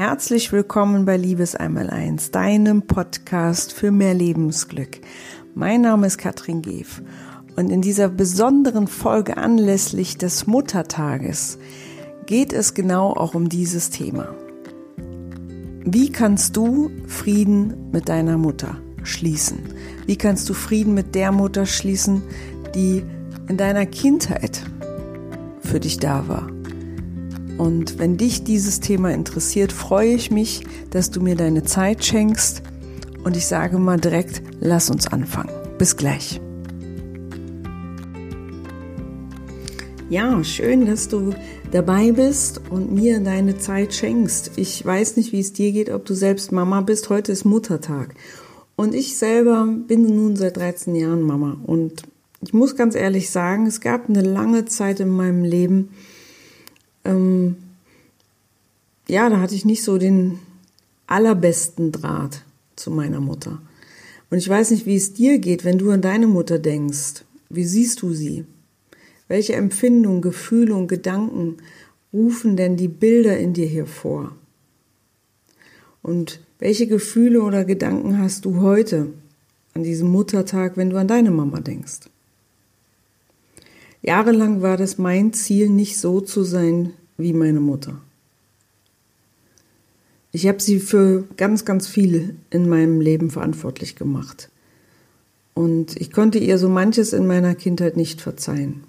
Herzlich willkommen bei Liebes einmal eins, deinem Podcast für mehr Lebensglück. Mein Name ist Katrin Geef und in dieser besonderen Folge anlässlich des Muttertages geht es genau auch um dieses Thema. Wie kannst du Frieden mit deiner Mutter schließen? Wie kannst du Frieden mit der Mutter schließen, die in deiner Kindheit für dich da war? Und wenn dich dieses Thema interessiert, freue ich mich, dass du mir deine Zeit schenkst. Und ich sage mal direkt, lass uns anfangen. Bis gleich. Ja, schön, dass du dabei bist und mir deine Zeit schenkst. Ich weiß nicht, wie es dir geht, ob du selbst Mama bist. Heute ist Muttertag. Und ich selber bin nun seit 13 Jahren Mama. Und ich muss ganz ehrlich sagen, es gab eine lange Zeit in meinem Leben, ähm, ja, da hatte ich nicht so den allerbesten Draht zu meiner Mutter. Und ich weiß nicht, wie es dir geht, wenn du an deine Mutter denkst. Wie siehst du sie? Welche Empfindungen, Gefühle und Gedanken rufen denn die Bilder in dir hervor? Und welche Gefühle oder Gedanken hast du heute an diesem Muttertag, wenn du an deine Mama denkst? Jahrelang war das mein Ziel, nicht so zu sein wie meine Mutter. Ich habe sie für ganz, ganz viel in meinem Leben verantwortlich gemacht. Und ich konnte ihr so manches in meiner Kindheit nicht verzeihen.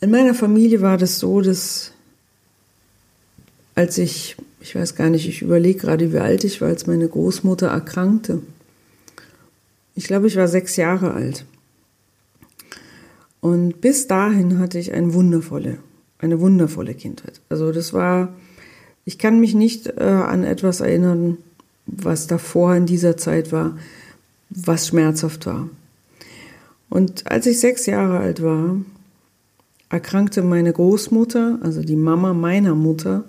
In meiner Familie war das so, dass als ich, ich weiß gar nicht, ich überlege gerade, wie alt ich war, als meine Großmutter erkrankte. Ich glaube, ich war sechs Jahre alt. Und bis dahin hatte ich eine wundervolle, eine wundervolle Kindheit. Also das war, ich kann mich nicht äh, an etwas erinnern, was davor in dieser Zeit war, was schmerzhaft war. Und als ich sechs Jahre alt war, erkrankte meine Großmutter, also die Mama meiner Mutter,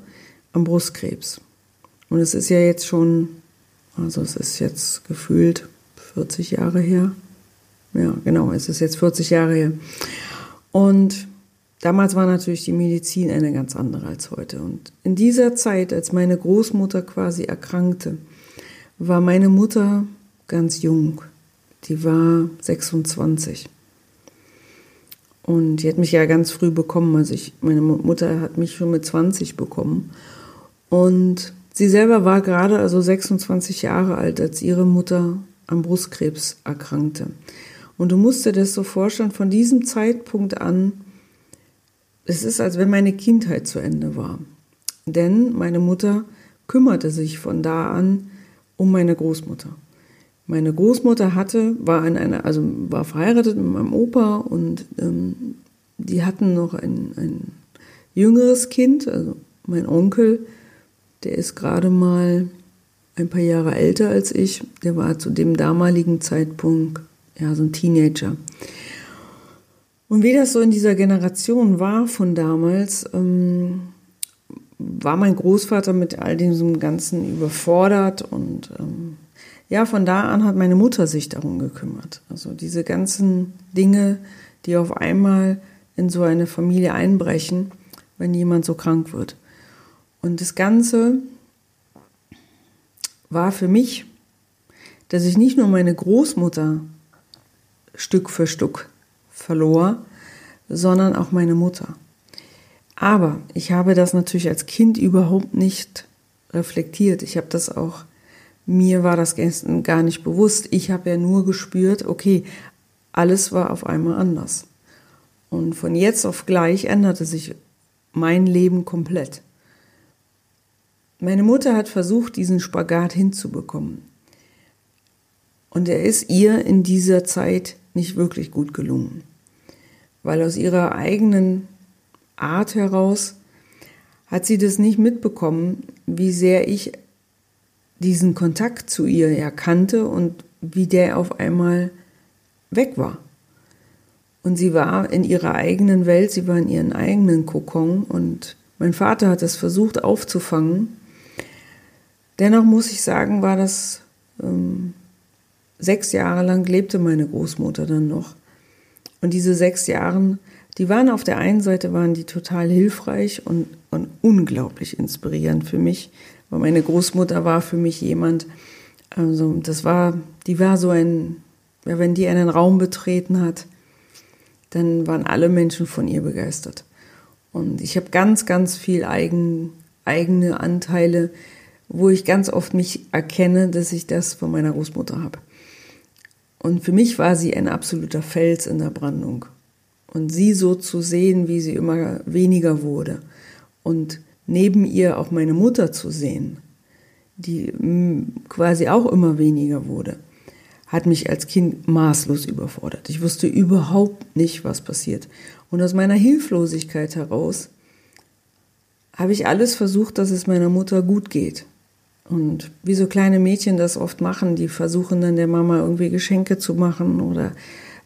am Brustkrebs. Und es ist ja jetzt schon, also es ist jetzt gefühlt 40 Jahre her. Ja, genau, es ist jetzt 40 Jahre her. Und damals war natürlich die Medizin eine ganz andere als heute. Und in dieser Zeit, als meine Großmutter quasi erkrankte, war meine Mutter ganz jung. Die war 26. Und die hat mich ja ganz früh bekommen. Also ich, meine Mutter hat mich schon mit 20 bekommen. Und sie selber war gerade also 26 Jahre alt, als ihre Mutter am Brustkrebs erkrankte. Und du musst dir das so vorstellen, von diesem Zeitpunkt an, es ist, als wenn meine Kindheit zu Ende war. Denn meine Mutter kümmerte sich von da an um meine Großmutter. Meine Großmutter hatte, war in einer, also war verheiratet mit meinem Opa und ähm, die hatten noch ein, ein jüngeres Kind, also mein Onkel, der ist gerade mal ein paar Jahre älter als ich. Der war zu dem damaligen Zeitpunkt ja, so ein Teenager. Und wie das so in dieser Generation war von damals, ähm, war mein Großvater mit all diesem Ganzen überfordert und ähm, ja, von da an hat meine Mutter sich darum gekümmert. Also diese ganzen Dinge, die auf einmal in so eine Familie einbrechen, wenn jemand so krank wird. Und das Ganze war für mich, dass ich nicht nur meine Großmutter Stück für Stück verlor, sondern auch meine Mutter. Aber ich habe das natürlich als Kind überhaupt nicht reflektiert. Ich habe das auch, mir war das gestern gar nicht bewusst. Ich habe ja nur gespürt, okay, alles war auf einmal anders. Und von jetzt auf gleich änderte sich mein Leben komplett. Meine Mutter hat versucht, diesen Spagat hinzubekommen. Und er ist ihr in dieser Zeit nicht wirklich gut gelungen. Weil aus ihrer eigenen Art heraus hat sie das nicht mitbekommen, wie sehr ich diesen Kontakt zu ihr erkannte und wie der auf einmal weg war. Und sie war in ihrer eigenen Welt, sie war in ihren eigenen Kokon und mein Vater hat es versucht aufzufangen. Dennoch muss ich sagen, war das ähm, sechs Jahre lang lebte meine Großmutter dann noch. Und diese sechs Jahre, die waren auf der einen Seite waren die total hilfreich und und unglaublich inspirierend für mich, weil meine Großmutter war für mich jemand, also das war, die war so ein, wenn die einen Raum betreten hat, dann waren alle Menschen von ihr begeistert. Und ich habe ganz, ganz viel eigen, eigene Anteile, wo ich ganz oft mich erkenne, dass ich das von meiner Großmutter habe. Und für mich war sie ein absoluter Fels in der Brandung. Und sie so zu sehen, wie sie immer weniger wurde. Und neben ihr auch meine Mutter zu sehen, die quasi auch immer weniger wurde, hat mich als Kind maßlos überfordert. Ich wusste überhaupt nicht, was passiert. Und aus meiner Hilflosigkeit heraus habe ich alles versucht, dass es meiner Mutter gut geht. Und wie so kleine Mädchen das oft machen, die versuchen dann der Mama irgendwie Geschenke zu machen oder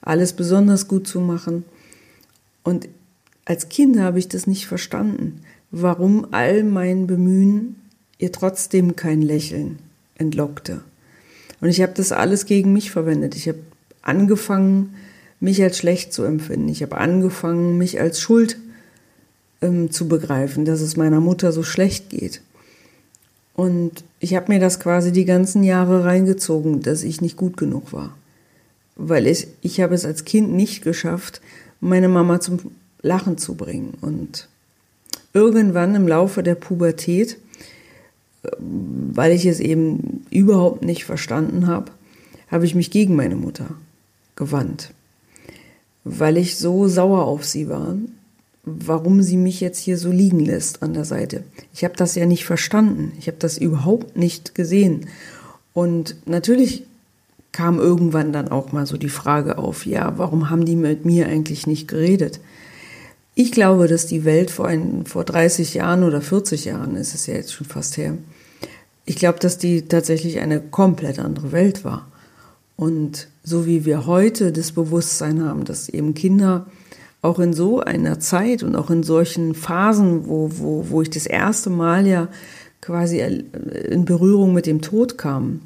alles besonders gut zu machen. Und als Kind habe ich das nicht verstanden, warum all mein Bemühen ihr trotzdem kein Lächeln entlockte. Und ich habe das alles gegen mich verwendet. Ich habe angefangen, mich als schlecht zu empfinden. Ich habe angefangen, mich als schuld ähm, zu begreifen, dass es meiner Mutter so schlecht geht. Und ich habe mir das quasi die ganzen Jahre reingezogen, dass ich nicht gut genug war. Weil ich, ich habe es als Kind nicht geschafft, meine Mama zum Lachen zu bringen. Und irgendwann im Laufe der Pubertät, weil ich es eben überhaupt nicht verstanden habe, habe ich mich gegen meine Mutter gewandt. Weil ich so sauer auf sie war, warum sie mich jetzt hier so liegen lässt an der Seite. Ich habe das ja nicht verstanden. Ich habe das überhaupt nicht gesehen. Und natürlich kam irgendwann dann auch mal so die Frage auf, ja, warum haben die mit mir eigentlich nicht geredet? Ich glaube, dass die Welt vor, ein, vor 30 Jahren oder 40 Jahren, ist es ja jetzt schon fast her, ich glaube, dass die tatsächlich eine komplett andere Welt war. Und so wie wir heute das Bewusstsein haben, dass eben Kinder auch in so einer Zeit und auch in solchen Phasen, wo, wo, wo ich das erste Mal ja quasi in Berührung mit dem Tod kam.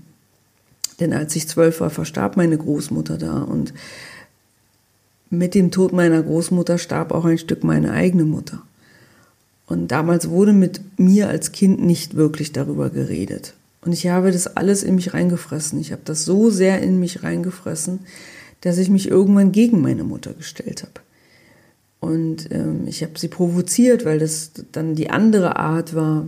Denn als ich zwölf war, verstarb meine Großmutter da und mit dem Tod meiner Großmutter starb auch ein Stück meine eigene Mutter. Und damals wurde mit mir als Kind nicht wirklich darüber geredet. Und ich habe das alles in mich reingefressen. Ich habe das so sehr in mich reingefressen, dass ich mich irgendwann gegen meine Mutter gestellt habe. Und ähm, ich habe sie provoziert, weil das dann die andere Art war,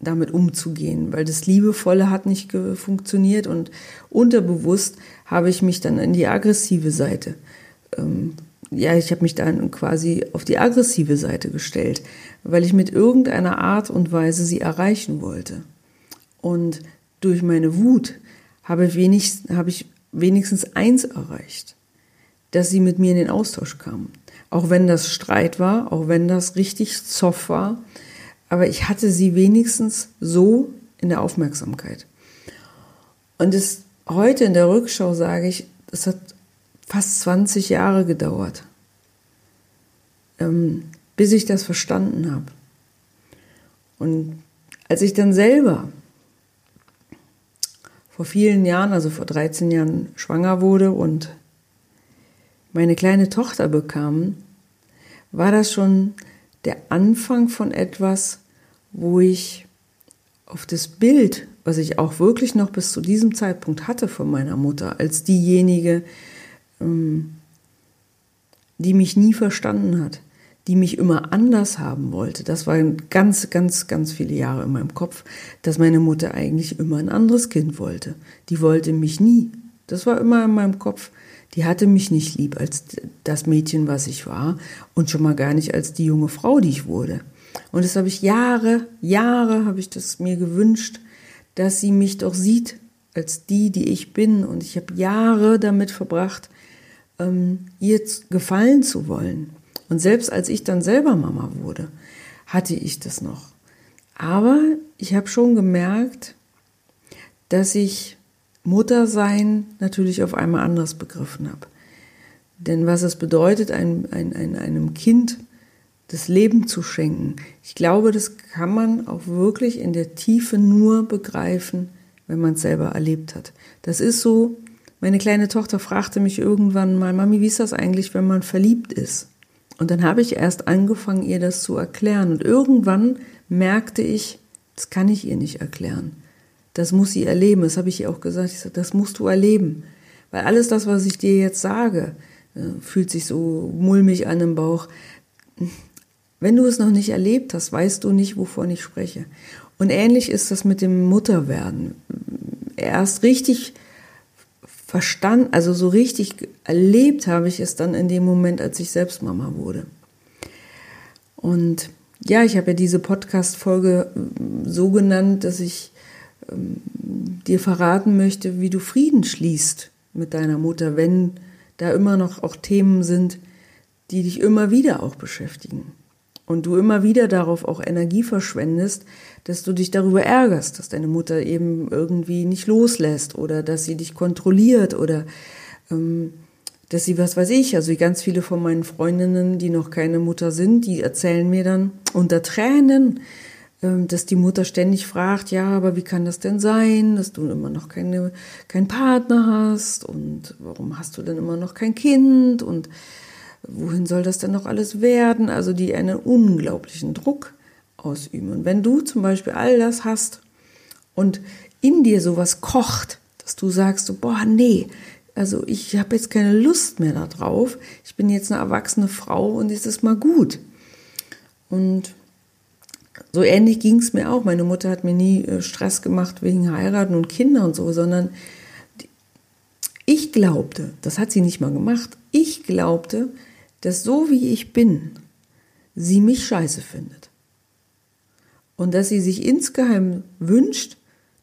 damit umzugehen, weil das Liebevolle hat nicht funktioniert und unterbewusst habe ich mich dann in die aggressive Seite, ähm, ja, ich habe mich dann quasi auf die aggressive Seite gestellt, weil ich mit irgendeiner Art und Weise sie erreichen wollte. Und durch meine Wut habe ich, wenig, habe ich wenigstens eins erreicht, dass sie mit mir in den Austausch kamen. Auch wenn das Streit war, auch wenn das richtig Zoff war. Aber ich hatte sie wenigstens so in der Aufmerksamkeit. Und es, heute in der Rückschau sage ich, es hat fast 20 Jahre gedauert, ähm, bis ich das verstanden habe. Und als ich dann selber vor vielen Jahren, also vor 13 Jahren, schwanger wurde und meine kleine Tochter bekam, war das schon der Anfang von etwas, wo ich auf das Bild, was ich auch wirklich noch bis zu diesem Zeitpunkt hatte von meiner Mutter, als diejenige, ähm, die mich nie verstanden hat, die mich immer anders haben wollte. Das war ganz, ganz, ganz viele Jahre in meinem Kopf, dass meine Mutter eigentlich immer ein anderes Kind wollte. Die wollte mich nie. Das war immer in meinem Kopf die hatte mich nicht lieb als das Mädchen, was ich war und schon mal gar nicht als die junge Frau, die ich wurde. Und das habe ich Jahre, Jahre habe ich das mir gewünscht, dass sie mich doch sieht als die, die ich bin. Und ich habe Jahre damit verbracht, ähm, ihr gefallen zu wollen. Und selbst als ich dann selber Mama wurde, hatte ich das noch. Aber ich habe schon gemerkt, dass ich Muttersein natürlich auf einmal anders begriffen habe. Denn was es bedeutet, ein, ein, ein, einem Kind das Leben zu schenken, ich glaube, das kann man auch wirklich in der Tiefe nur begreifen, wenn man es selber erlebt hat. Das ist so, meine kleine Tochter fragte mich irgendwann mal, Mami, wie ist das eigentlich, wenn man verliebt ist? Und dann habe ich erst angefangen, ihr das zu erklären. Und irgendwann merkte ich, das kann ich ihr nicht erklären. Das muss sie erleben. Das habe ich ihr auch gesagt. Ich sage, das musst du erleben. Weil alles das, was ich dir jetzt sage, äh, fühlt sich so mulmig an im Bauch. Wenn du es noch nicht erlebt hast, weißt du nicht, wovon ich spreche. Und ähnlich ist das mit dem Mutterwerden. Erst richtig verstanden, also so richtig erlebt habe ich es dann in dem Moment, als ich selbst Mama wurde. Und ja, ich habe ja diese Podcast-Folge ähm, so genannt, dass ich dir verraten möchte, wie du Frieden schließt mit deiner Mutter, wenn da immer noch auch Themen sind, die dich immer wieder auch beschäftigen. Und du immer wieder darauf auch Energie verschwendest, dass du dich darüber ärgerst, dass deine Mutter eben irgendwie nicht loslässt oder dass sie dich kontrolliert oder ähm, dass sie, was weiß ich, also ganz viele von meinen Freundinnen, die noch keine Mutter sind, die erzählen mir dann unter Tränen, ähm, dass die Mutter ständig fragt, ja, aber wie kann das denn sein, dass du immer noch keine, keinen Partner hast und warum hast du denn immer noch kein Kind und wohin soll das denn noch alles werden? Also die einen unglaublichen Druck ausüben. Und wenn du zum Beispiel all das hast und in dir sowas kocht, dass du sagst, boah, nee, also ich habe jetzt keine Lust mehr darauf, ich bin jetzt eine erwachsene Frau und ist es mal gut. Und so ähnlich ging es mir auch. Meine Mutter hat mir nie äh, Stress gemacht wegen Heiraten und Kinder und so, sondern ich glaubte, das hat sie nicht mal gemacht, ich glaubte, dass so wie ich bin, sie mich scheiße findet. Und dass sie sich insgeheim wünscht,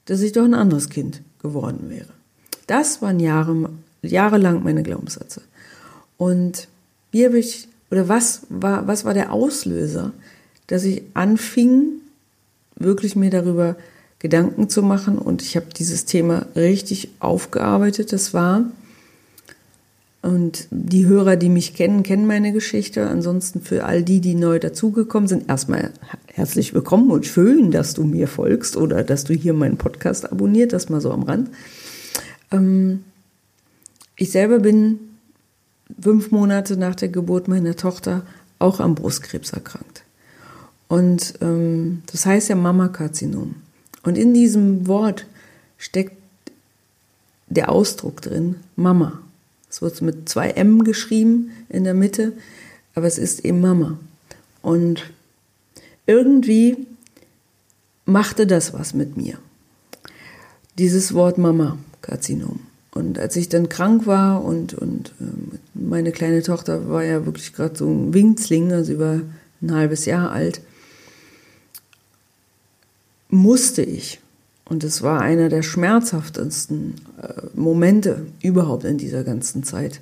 dass ich doch ein anderes Kind geworden wäre. Das waren Jahre, jahrelang meine Glaubenssätze. Und wie habe ich, oder was war, was war der Auslöser, dass ich anfing, wirklich mir darüber Gedanken zu machen und ich habe dieses Thema richtig aufgearbeitet. Das war, und die Hörer, die mich kennen, kennen meine Geschichte. Ansonsten für all die, die neu dazugekommen sind, erstmal herzlich willkommen und schön, dass du mir folgst oder dass du hier meinen Podcast abonniert, das mal so am Rand. Ähm, ich selber bin fünf Monate nach der Geburt meiner Tochter auch am Brustkrebs erkrankt. Und ähm, das heißt ja Mammakarzinom. Und in diesem Wort steckt der Ausdruck drin, Mama. Es wird mit zwei M geschrieben in der Mitte, aber es ist eben Mama. Und irgendwie machte das was mit mir. Dieses Wort Mama. Karzinom. Und als ich dann krank war und, und äh, meine kleine Tochter war ja wirklich gerade so ein Winzling, also über ein halbes Jahr alt, musste ich, und es war einer der schmerzhaftesten äh, Momente überhaupt in dieser ganzen Zeit,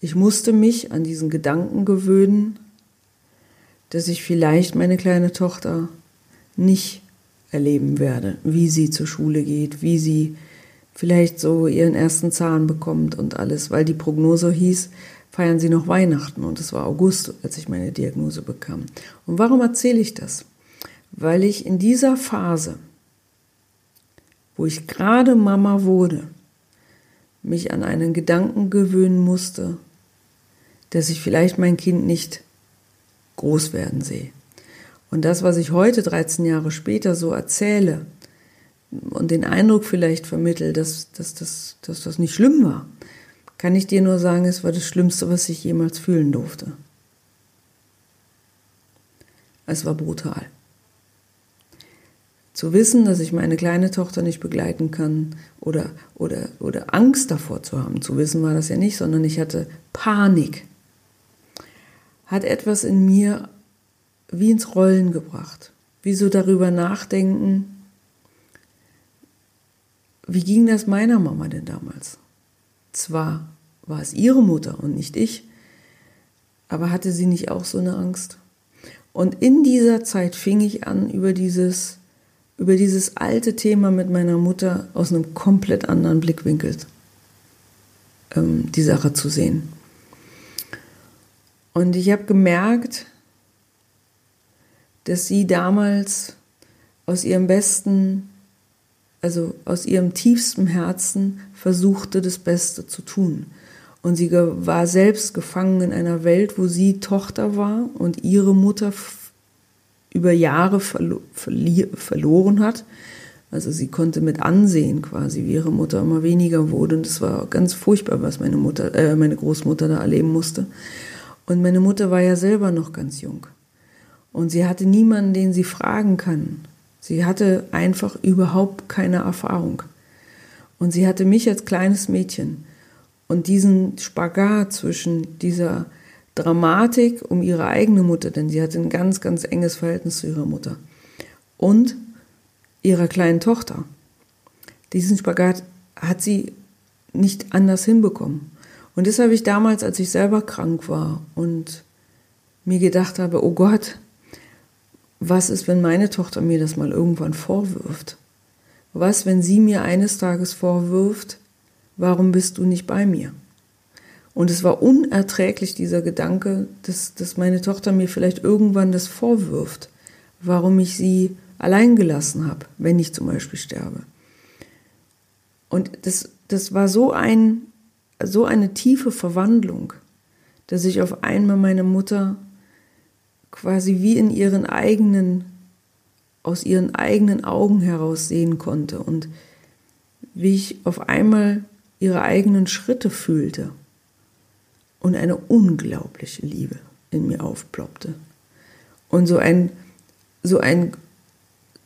ich musste mich an diesen Gedanken gewöhnen, dass ich vielleicht meine kleine Tochter nicht erleben werde, wie sie zur Schule geht, wie sie vielleicht so ihren ersten Zahn bekommt und alles, weil die Prognose hieß, feiern sie noch Weihnachten und es war August, als ich meine Diagnose bekam. Und warum erzähle ich das? Weil ich in dieser Phase, wo ich gerade Mama wurde, mich an einen Gedanken gewöhnen musste, dass ich vielleicht mein Kind nicht groß werden sehe. Und das, was ich heute, 13 Jahre später, so erzähle, und den Eindruck vielleicht vermittelt, dass, dass, dass, dass das nicht schlimm war, kann ich dir nur sagen, es war das Schlimmste, was ich jemals fühlen durfte. Es war brutal. Zu wissen, dass ich meine kleine Tochter nicht begleiten kann oder, oder, oder Angst davor zu haben, zu wissen war das ja nicht, sondern ich hatte Panik, hat etwas in mir wie ins Rollen gebracht. Wie so darüber nachdenken, wie ging das meiner Mama denn damals? Zwar war es ihre Mutter und nicht ich, aber hatte sie nicht auch so eine Angst? Und in dieser Zeit fing ich an, über dieses, über dieses alte Thema mit meiner Mutter aus einem komplett anderen Blickwinkel ähm, die Sache zu sehen. Und ich habe gemerkt, dass sie damals aus ihrem besten also aus ihrem tiefsten Herzen versuchte, das Beste zu tun. Und sie war selbst gefangen in einer Welt, wo sie Tochter war und ihre Mutter über Jahre verlo verloren hat. Also sie konnte mit ansehen quasi, wie ihre Mutter immer weniger wurde. Und es war ganz furchtbar, was meine Mutter, äh, meine Großmutter da erleben musste. Und meine Mutter war ja selber noch ganz jung. Und sie hatte niemanden, den sie fragen kann. Sie hatte einfach überhaupt keine Erfahrung. Und sie hatte mich als kleines Mädchen. Und diesen Spagat zwischen dieser Dramatik um ihre eigene Mutter, denn sie hatte ein ganz, ganz enges Verhältnis zu ihrer Mutter, und ihrer kleinen Tochter. Diesen Spagat hat sie nicht anders hinbekommen. Und das habe ich damals, als ich selber krank war und mir gedacht habe, oh Gott, was ist, wenn meine Tochter mir das mal irgendwann vorwirft? Was, wenn sie mir eines Tages vorwirft, warum bist du nicht bei mir? Und es war unerträglich, dieser Gedanke, dass, dass meine Tochter mir vielleicht irgendwann das vorwirft, warum ich sie allein gelassen habe, wenn ich zum Beispiel sterbe. Und das, das war so, ein, so eine tiefe Verwandlung, dass ich auf einmal meine Mutter quasi wie in ihren eigenen, aus ihren eigenen Augen heraus sehen konnte und wie ich auf einmal ihre eigenen Schritte fühlte und eine unglaubliche Liebe in mir aufploppte. Und so ein, so ein,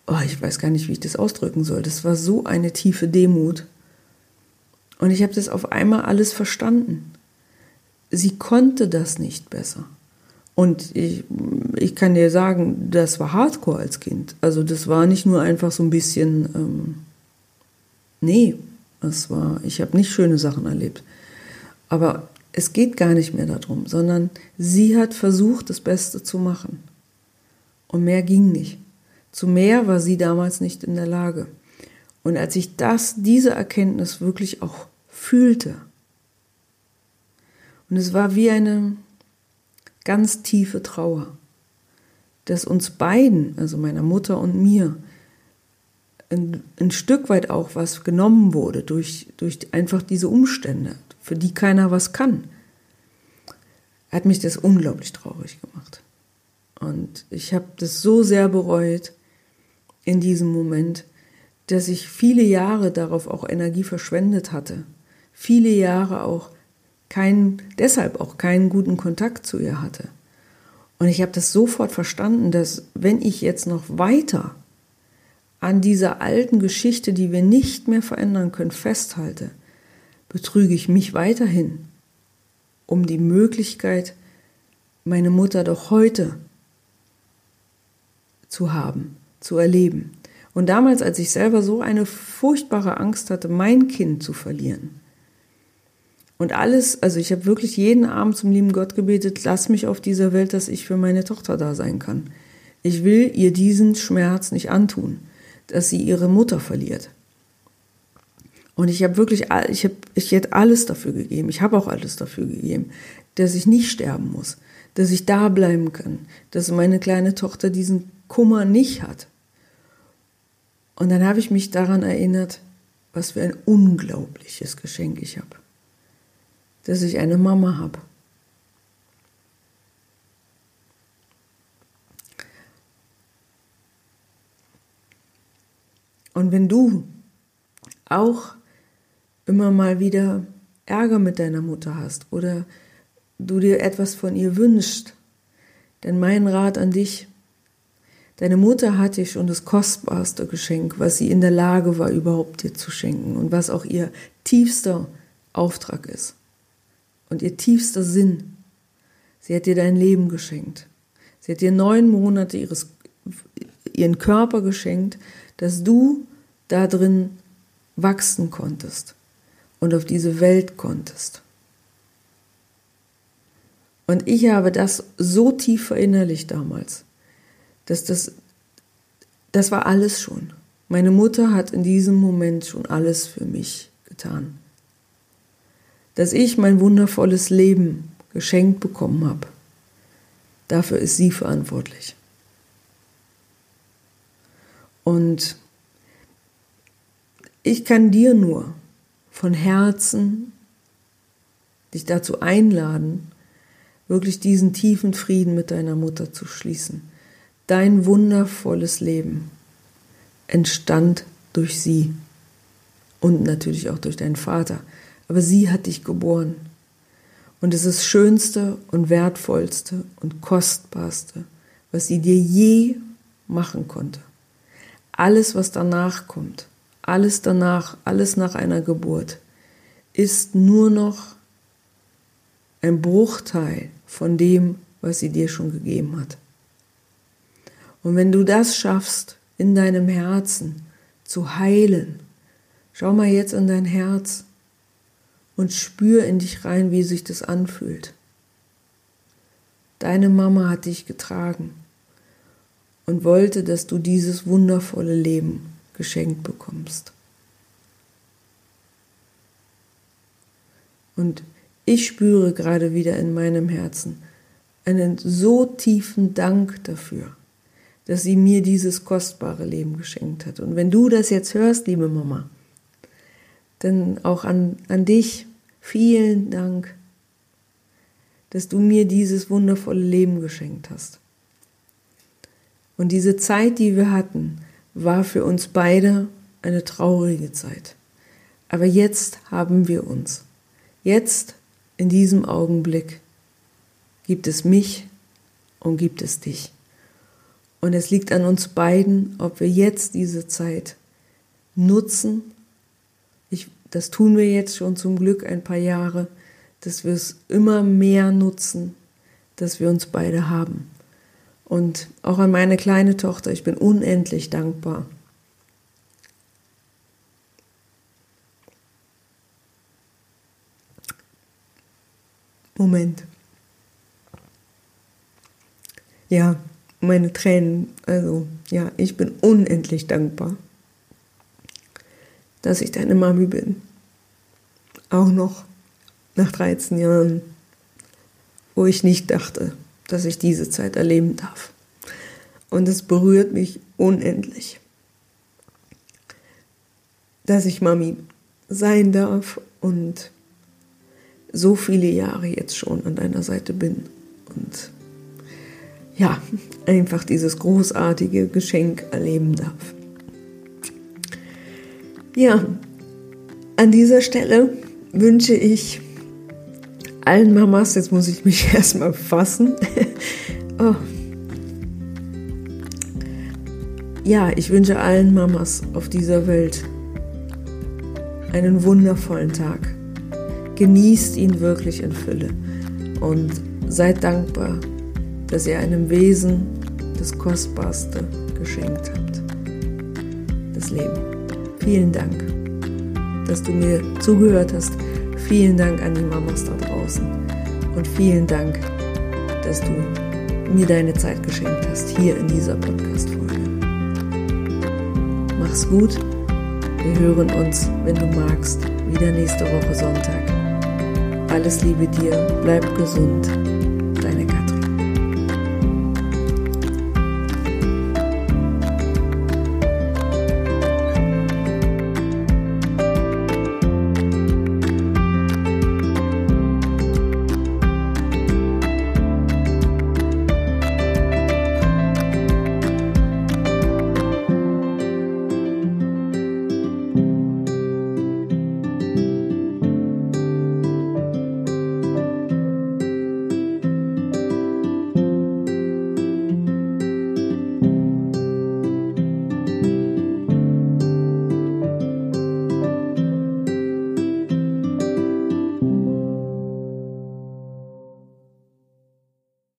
oh, ich weiß gar nicht, wie ich das ausdrücken soll. Das war so eine tiefe Demut. Und ich habe das auf einmal alles verstanden. Sie konnte das nicht besser. Und ich, ich kann dir sagen, das war Hardcore als Kind. Also das war nicht nur einfach so ein bisschen, ähm, nee, das war, ich habe nicht schöne Sachen erlebt. Aber es geht gar nicht mehr darum, sondern sie hat versucht, das Beste zu machen. Und mehr ging nicht. Zu mehr war sie damals nicht in der Lage. Und als ich das, diese Erkenntnis wirklich auch fühlte, und es war wie eine, ganz tiefe Trauer, dass uns beiden, also meiner Mutter und mir, ein, ein Stück weit auch was genommen wurde durch, durch einfach diese Umstände, für die keiner was kann, hat mich das unglaublich traurig gemacht. Und ich habe das so sehr bereut in diesem Moment, dass ich viele Jahre darauf auch Energie verschwendet hatte. Viele Jahre auch keinen, deshalb auch keinen guten Kontakt zu ihr hatte. Und ich habe das sofort verstanden, dass wenn ich jetzt noch weiter an dieser alten Geschichte, die wir nicht mehr verändern können, festhalte, betrüge ich mich weiterhin um die Möglichkeit, meine Mutter doch heute zu haben, zu erleben. Und damals, als ich selber so eine furchtbare Angst hatte, mein Kind zu verlieren, und alles, also ich habe wirklich jeden Abend zum lieben Gott gebetet, lass mich auf dieser Welt, dass ich für meine Tochter da sein kann. Ich will ihr diesen Schmerz nicht antun, dass sie ihre Mutter verliert. Und ich habe wirklich, ich habe, ich hätte alles dafür gegeben. Ich habe auch alles dafür gegeben, dass ich nicht sterben muss, dass ich da bleiben kann, dass meine kleine Tochter diesen Kummer nicht hat. Und dann habe ich mich daran erinnert, was für ein unglaubliches Geschenk ich habe dass ich eine Mama habe. Und wenn du auch immer mal wieder Ärger mit deiner Mutter hast oder du dir etwas von ihr wünschst, dann mein Rat an dich, deine Mutter hat dir schon das kostbarste Geschenk, was sie in der Lage war, überhaupt dir zu schenken und was auch ihr tiefster Auftrag ist und ihr tiefster Sinn. Sie hat dir dein Leben geschenkt. Sie hat dir neun Monate ihres, ihren Körper geschenkt, dass du da drin wachsen konntest und auf diese Welt konntest. Und ich habe das so tief verinnerlicht damals, dass das, das war alles schon. Meine Mutter hat in diesem Moment schon alles für mich getan dass ich mein wundervolles Leben geschenkt bekommen habe. Dafür ist sie verantwortlich. Und ich kann dir nur von Herzen dich dazu einladen, wirklich diesen tiefen Frieden mit deiner Mutter zu schließen. Dein wundervolles Leben entstand durch sie und natürlich auch durch deinen Vater. Aber sie hat dich geboren. Und es ist das Schönste und Wertvollste und Kostbarste, was sie dir je machen konnte. Alles, was danach kommt, alles danach, alles nach einer Geburt, ist nur noch ein Bruchteil von dem, was sie dir schon gegeben hat. Und wenn du das schaffst, in deinem Herzen zu heilen, schau mal jetzt in dein Herz und spür in dich rein, wie sich das anfühlt. Deine Mama hat dich getragen und wollte, dass du dieses wundervolle Leben geschenkt bekommst. Und ich spüre gerade wieder in meinem Herzen einen so tiefen Dank dafür, dass sie mir dieses kostbare Leben geschenkt hat. Und wenn du das jetzt hörst, liebe Mama, dann auch an, an dich vielen Dank, dass du mir dieses wundervolle Leben geschenkt hast. Und diese Zeit, die wir hatten, war für uns beide eine traurige Zeit. Aber jetzt haben wir uns. Jetzt, in diesem Augenblick, gibt es mich und gibt es dich. Und es liegt an uns beiden, ob wir jetzt diese Zeit nutzen. Ich, das tun wir jetzt schon zum Glück ein paar Jahre, dass wir es immer mehr nutzen, dass wir uns beide haben. Und auch an meine kleine Tochter, ich bin unendlich dankbar, Moment. Ja, meine Tränen, also ja, ich bin unendlich dankbar, dass ich deine Mami bin. Auch noch nach 13 Jahren, wo ich nicht dachte, dass ich diese Zeit erleben darf. Und es berührt mich unendlich, dass ich Mami sein darf und so viele Jahre jetzt schon an deiner Seite bin und ja, einfach dieses großartige Geschenk erleben darf. Ja, an dieser Stelle wünsche ich allen Mamas, jetzt muss ich mich erstmal fassen. oh. Ja, ich wünsche allen Mamas auf dieser Welt einen wundervollen Tag Genießt ihn wirklich in Fülle und seid dankbar, dass ihr einem Wesen das Kostbarste geschenkt habt. Das Leben. Vielen Dank, dass du mir zugehört hast. Vielen Dank an die Mamas da draußen. Und vielen Dank, dass du mir deine Zeit geschenkt hast hier in dieser Podcast-Folge. Mach's gut. Wir hören uns, wenn du magst, wieder nächste Woche Sonntag. Alles Liebe dir, bleib gesund.